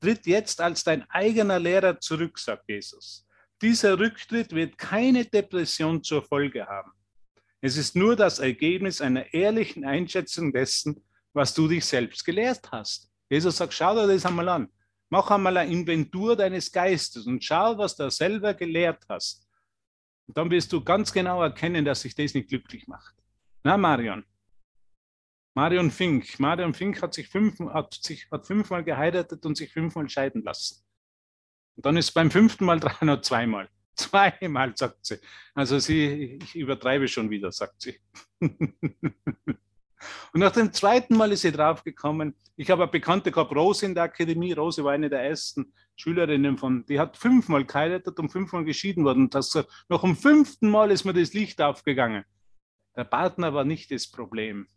A: tritt jetzt als dein eigener Lehrer zurück, sagt Jesus. Dieser Rücktritt wird keine Depression zur Folge haben. Es ist nur das Ergebnis einer ehrlichen Einschätzung dessen, was du dich selbst gelehrt hast. Jesus sagt, schau dir das einmal an. Mach einmal eine Inventur deines Geistes und schau, was du selber gelehrt hast. Und dann wirst du ganz genau erkennen, dass sich das nicht glücklich macht. Na, Marion? Marion Fink. Marion Fink hat sich, fünf, hat sich hat fünfmal geheiratet und sich fünfmal scheiden lassen. Und dann ist beim fünften Mal dran noch zweimal. Zweimal, sagt sie. Also sie, ich übertreibe schon wieder, sagt sie. Und nach dem zweiten Mal ist sie draufgekommen. Ich habe eine Bekannte gehabt, Rose in der Akademie. Rose war eine der ersten Schülerinnen von, die hat fünfmal geheiratet und fünfmal geschieden worden. Und das, noch am fünften Mal ist mir das Licht aufgegangen. Der Partner war nicht das Problem.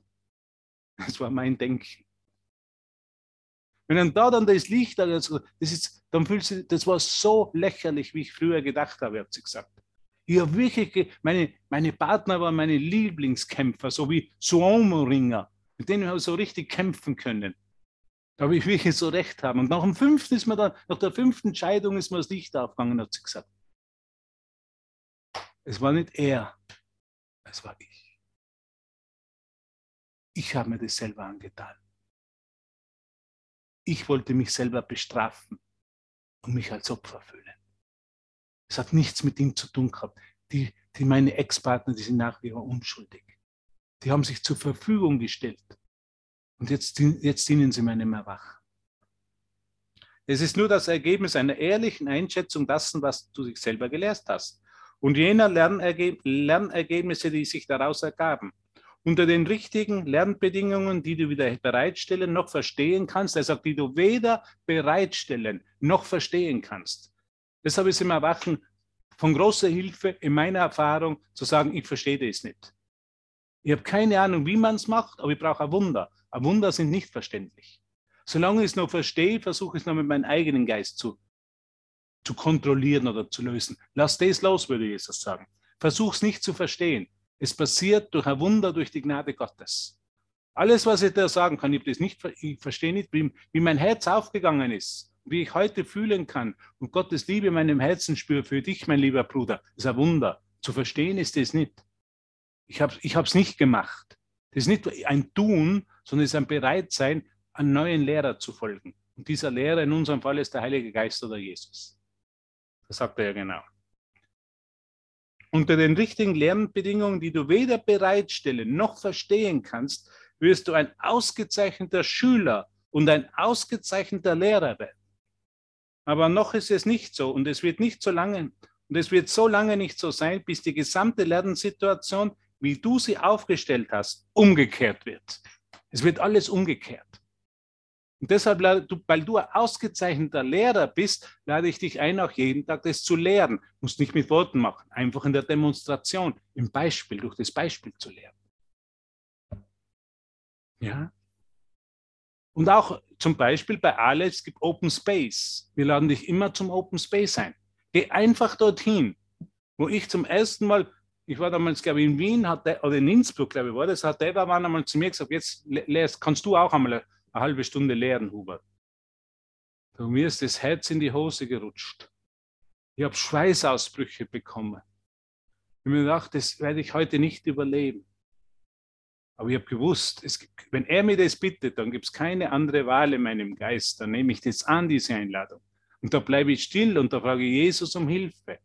A: Das war mein Denken. Wenn dann da dann das Licht, also das ist, dann fühlt sich, das war so lächerlich, wie ich früher gedacht habe, hat sie gesagt. Ich habe wirklich, meine, meine Partner waren meine Lieblingskämpfer, so wie Suomo-Ringer, mit denen wir so richtig kämpfen können. Da habe ich wirklich so recht haben. Und nach dem fünften ist mir dann, nach der fünften Scheidung ist mir das Licht aufgegangen, hat sie gesagt. Es war nicht er, es war ich. Ich habe mir das selber angetan. Ich wollte mich selber bestrafen und mich als Opfer fühlen. Es hat nichts mit ihm zu tun gehabt. Die, die meine Ex-Partner, die sind nach wie vor unschuldig. Die haben sich zur Verfügung gestellt. Und jetzt, jetzt dienen sie meinem Erwachen. Es ist nur das Ergebnis einer ehrlichen Einschätzung dessen, was du dich selber gelehrt hast. Und jener Lernergeb Lernergebnisse, die sich daraus ergaben. Unter den richtigen Lernbedingungen, die du wieder bereitstellen noch verstehen kannst, sagt, die du weder bereitstellen noch verstehen kannst. Deshalb ist im Erwachen von großer Hilfe in meiner Erfahrung zu sagen, ich verstehe das nicht. Ich habe keine Ahnung, wie man es macht, aber ich brauche ein Wunder. Ein Wunder sind nicht verständlich. Solange ich es noch verstehe, versuche ich es noch mit meinem eigenen Geist zu, zu kontrollieren oder zu lösen. Lass das los, würde Jesus sagen. Versuch es nicht zu verstehen. Es passiert durch ein Wunder, durch die Gnade Gottes. Alles, was ich da sagen kann, ich, das nicht, ich verstehe nicht, wie, wie mein Herz aufgegangen ist, wie ich heute fühlen kann und Gottes Liebe in meinem Herzen spüre für dich, mein lieber Bruder. Das ist ein Wunder. Zu verstehen ist das nicht. Ich habe es ich nicht gemacht. Das ist nicht ein Tun, sondern es ist ein Bereitsein, einem neuen Lehrer zu folgen. Und dieser Lehrer in unserem Fall ist der Heilige Geist oder Jesus. Das sagt er ja genau. Unter den richtigen Lernbedingungen, die du weder bereitstellen noch verstehen kannst, wirst du ein ausgezeichneter Schüler und ein ausgezeichneter Lehrer werden. Aber noch ist es nicht so und es wird nicht so lange und es wird so lange nicht so sein, bis die gesamte Lernsituation, wie du sie aufgestellt hast, umgekehrt wird. Es wird alles umgekehrt. Und deshalb, weil du ein ausgezeichneter Lehrer bist, lade ich dich ein, auch jeden Tag das zu lehren. Du musst nicht mit Worten machen, einfach in der Demonstration, im Beispiel, durch das Beispiel zu lehren. Ja? Und auch zum Beispiel bei Alex gibt Open Space. Wir laden dich immer zum Open Space ein. Geh einfach dorthin, wo ich zum ersten Mal, ich war damals, glaube ich, in Wien hat der, oder in Innsbruck, glaube ich, war das, hat der war einmal zu mir gesagt, jetzt kannst du auch einmal eine, halbe Stunde lehren, Hubert. Du, mir ist das Herz in die Hose gerutscht. Ich habe Schweißausbrüche bekommen. Ich habe mir gedacht, das werde ich heute nicht überleben. Aber ich habe gewusst, es, wenn er mir das bittet, dann gibt es keine andere Wahl in meinem Geist. Dann nehme ich das an, diese Einladung. Und da bleibe ich still und da frage ich Jesus um Hilfe.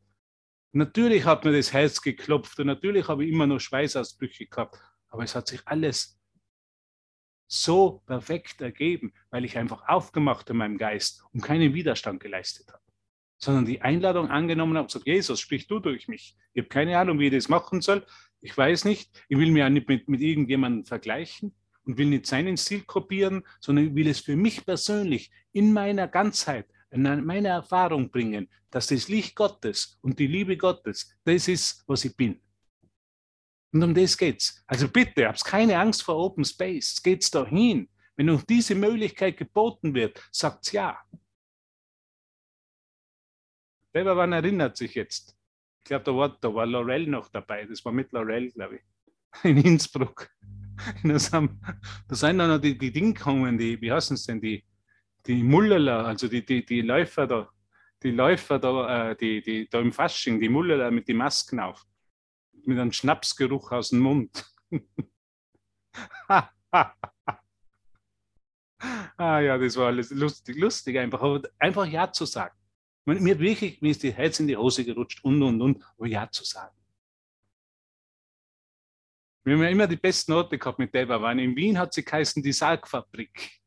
A: Natürlich hat mir das Herz geklopft und natürlich habe ich immer noch Schweißausbrüche gehabt. Aber es hat sich alles so perfekt ergeben, weil ich einfach aufgemacht in meinem Geist und keinen Widerstand geleistet habe. Sondern die Einladung angenommen habe und gesagt, Jesus, sprich du durch mich. Ich habe keine Ahnung, wie ich das machen soll, ich weiß nicht, ich will mir auch nicht mit, mit irgendjemandem vergleichen und will nicht seinen Stil kopieren, sondern ich will es für mich persönlich in meiner Ganzheit, in meiner Erfahrung bringen, dass das Licht Gottes und die Liebe Gottes, das ist, was ich bin. Und um das geht's. Also bitte, hab's keine Angst vor Open Space. Geht's dahin. Wenn uns diese Möglichkeit geboten wird, sagt's ja. Wer wann erinnert sich jetzt? Ich glaube, da war, da war Laurel noch dabei. Das war mit Laurel, glaube ich, in Innsbruck. Da sind dann noch die, die Dinge gekommen, die, wie heißen es denn, die, die Mullerler, also die, die, die Läufer da, die Läufer da, äh, die, die, da im Fasching, die Mullerler mit den Masken auf. Mit einem Schnapsgeruch aus dem Mund. ah ja, das war alles lustig, lustig einfach. Aber einfach Ja zu sagen. Mir wirklich, mir ist die Herz in die Hose gerutscht und, und, und, aber Ja zu sagen. Wir haben ja immer die besten Orte gehabt mit der waren. In Wien hat sie geheißen die Sargfabrik.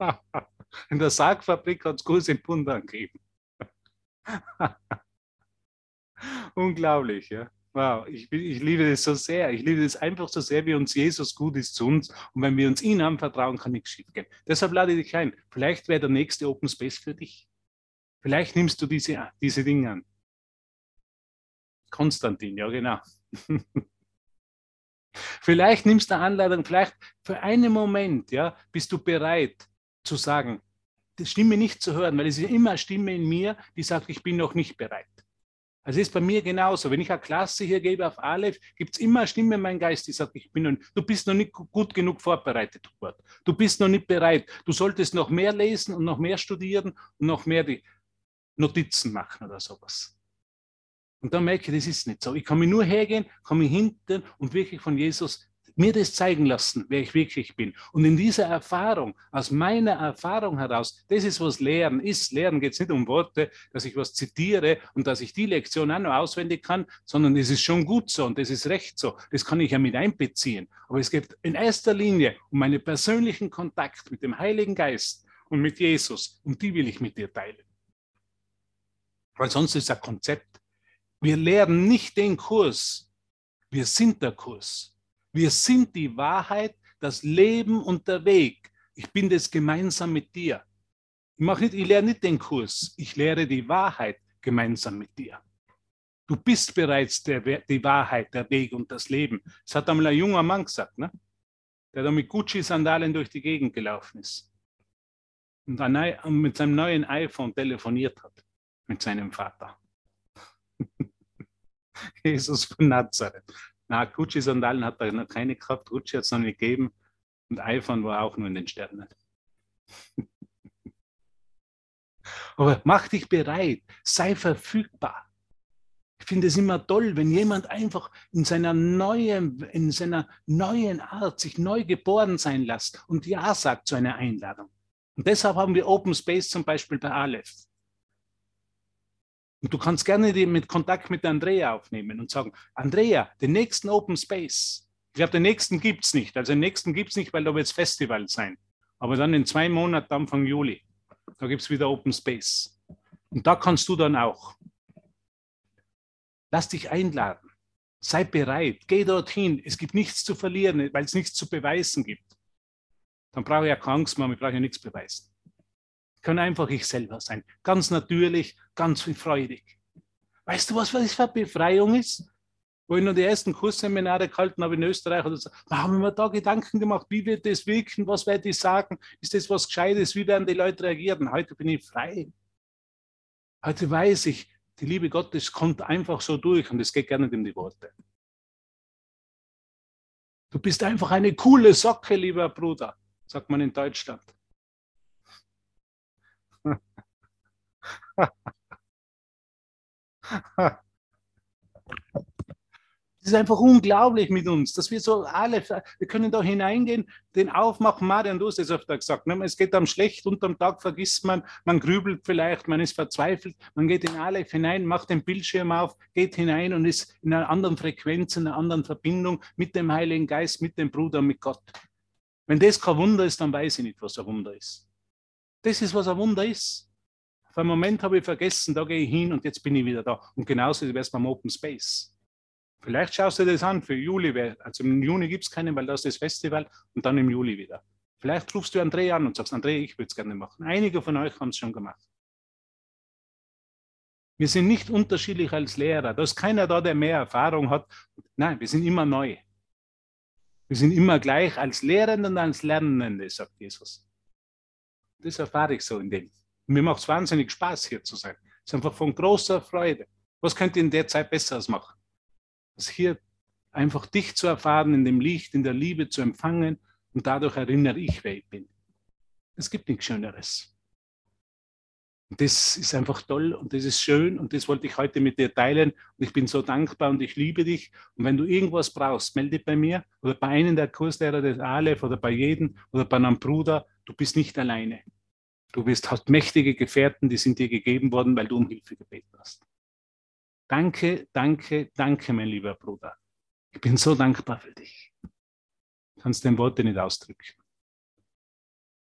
A: In der Sargfabrik hat es große Punda gegeben. Unglaublich, ja. Wow, ich, ich, liebe das so sehr. Ich liebe das einfach so sehr, wie uns Jesus gut ist zu uns. Und wenn wir uns ihn anvertrauen, kann nichts schief gehen. Deshalb lade ich dich ein. Vielleicht wäre der nächste Open Space für dich. Vielleicht nimmst du diese, diese Dinge an. Konstantin, ja genau. vielleicht nimmst du eine Anleitung, vielleicht für einen Moment, ja, bist du bereit zu sagen, die Stimme nicht zu hören, weil es ist immer eine Stimme in mir, die sagt, ich bin noch nicht bereit. Also ist bei mir genauso. Wenn ich eine Klasse hier gebe auf Aleph, gibt es immer eine Stimme in meinem Geist, die sagt, ich bin noch, du bist noch nicht gut genug vorbereitet, Hubert. Du bist noch nicht bereit. Du solltest noch mehr lesen und noch mehr studieren und noch mehr die Notizen machen oder sowas. Und dann merke ich, das ist nicht so. Ich kann mich nur hergehen, kann mich hinten und wirklich von Jesus mir das zeigen lassen, wer ich wirklich bin. Und in dieser Erfahrung, aus meiner Erfahrung heraus, das ist, was Lehren ist. Lehren geht es nicht um Worte, dass ich was zitiere und dass ich die Lektion auch noch auswendig kann, sondern es ist schon gut so und das ist recht so. Das kann ich ja mit einbeziehen. Aber es geht in erster Linie um meinen persönlichen Kontakt mit dem Heiligen Geist und mit Jesus. Und die will ich mit dir teilen. Weil sonst ist ein Konzept. Wir lehren nicht den Kurs, wir sind der Kurs. Wir sind die Wahrheit, das Leben und der Weg. Ich bin das gemeinsam mit dir. Ich, mache nicht, ich lehre nicht den Kurs, ich lehre die Wahrheit gemeinsam mit dir. Du bist bereits der, die Wahrheit, der Weg und das Leben. Das hat einmal ein junger Mann gesagt, ne? der da mit Gucci-Sandalen durch die Gegend gelaufen ist und mit seinem neuen iPhone telefoniert hat mit seinem Vater. Jesus von Nazareth. Na, Gucci-Sandalen hat er noch keine gehabt, Gucci hat es noch nicht gegeben und iPhone war auch nur in den Sternen. Aber mach dich bereit, sei verfügbar. Ich finde es immer toll, wenn jemand einfach in seiner neuen, in seiner neuen Art sich neu geboren sein lässt und Ja sagt zu einer Einladung. Und deshalb haben wir Open Space zum Beispiel bei Aleph. Und du kannst gerne mit Kontakt mit Andrea aufnehmen und sagen, Andrea, den nächsten Open Space. Ich glaube, den nächsten gibt es nicht. Also den nächsten gibt es nicht, weil da wird es Festival sein. Aber dann in zwei Monaten, Anfang Juli, da gibt es wieder Open Space. Und da kannst du dann auch. Lass dich einladen. Sei bereit. Geh dorthin. Es gibt nichts zu verlieren, weil es nichts zu beweisen gibt. Dann brauche ich ja keine Angst mehr, ich brauche ja nichts beweisen kann einfach ich selber sein. Ganz natürlich, ganz freudig. Weißt du, was das für Befreiung ist? Wo ich noch die ersten Kursseminare gehalten habe in Österreich, oder so, da haben wir da Gedanken gemacht, wie wird das wirken, was werde ich sagen, ist das was Gescheites, wie werden die Leute reagieren? Heute bin ich frei. Heute weiß ich, die Liebe Gottes kommt einfach so durch und es geht gar nicht um die Worte. Du bist einfach eine coole Socke, lieber Bruder, sagt man in Deutschland. Es ist einfach unglaublich mit uns, dass wir so alle, wir können da hineingehen, den aufmachen, Marian, du hast es öfter gesagt, ne? es geht am schlecht, unterm Tag vergisst man, man grübelt vielleicht, man ist verzweifelt, man geht in Aleph hinein, macht den Bildschirm auf, geht hinein und ist in einer anderen Frequenz, in einer anderen Verbindung mit dem Heiligen Geist, mit dem Bruder, mit Gott. Wenn das kein Wunder ist, dann weiß ich nicht, was ein Wunder ist. Das ist, was ein Wunder ist. Für einen Moment habe ich vergessen, da gehe ich hin und jetzt bin ich wieder da. Und genauso wäre es beim Open Space. Vielleicht schaust du dir das an für Juli. Also im Juni gibt es keinen, weil das ist das Festival und dann im Juli wieder. Vielleicht rufst du Andrea an und sagst, Andrea, ich würde es gerne machen. Einige von euch haben es schon gemacht. Wir sind nicht unterschiedlich als Lehrer. Da ist keiner da, der mehr Erfahrung hat. Nein, wir sind immer neu. Wir sind immer gleich als Lehrende und als Lernende, sagt Jesus. Das erfahre ich so in dem. Mir macht es wahnsinnig Spaß, hier zu sein. Es ist einfach von großer Freude. Was könnt ihr in der Zeit Besseres machen? Als hier einfach dich zu erfahren, in dem Licht, in der Liebe zu empfangen und dadurch erinnere ich, wer ich bin. Es gibt nichts Schöneres. Und das ist einfach toll und das ist schön und das wollte ich heute mit dir teilen und ich bin so dankbar und ich liebe dich. Und wenn du irgendwas brauchst, melde dich bei mir oder bei einem der Kurslehrer des Aleph oder bei jedem oder bei einem Bruder. Du bist nicht alleine. Du bist, hast mächtige Gefährten, die sind dir gegeben worden, weil du um Hilfe gebeten hast. Danke, danke, danke, mein lieber Bruder. Ich bin so dankbar für dich. Kannst den Worte nicht ausdrücken.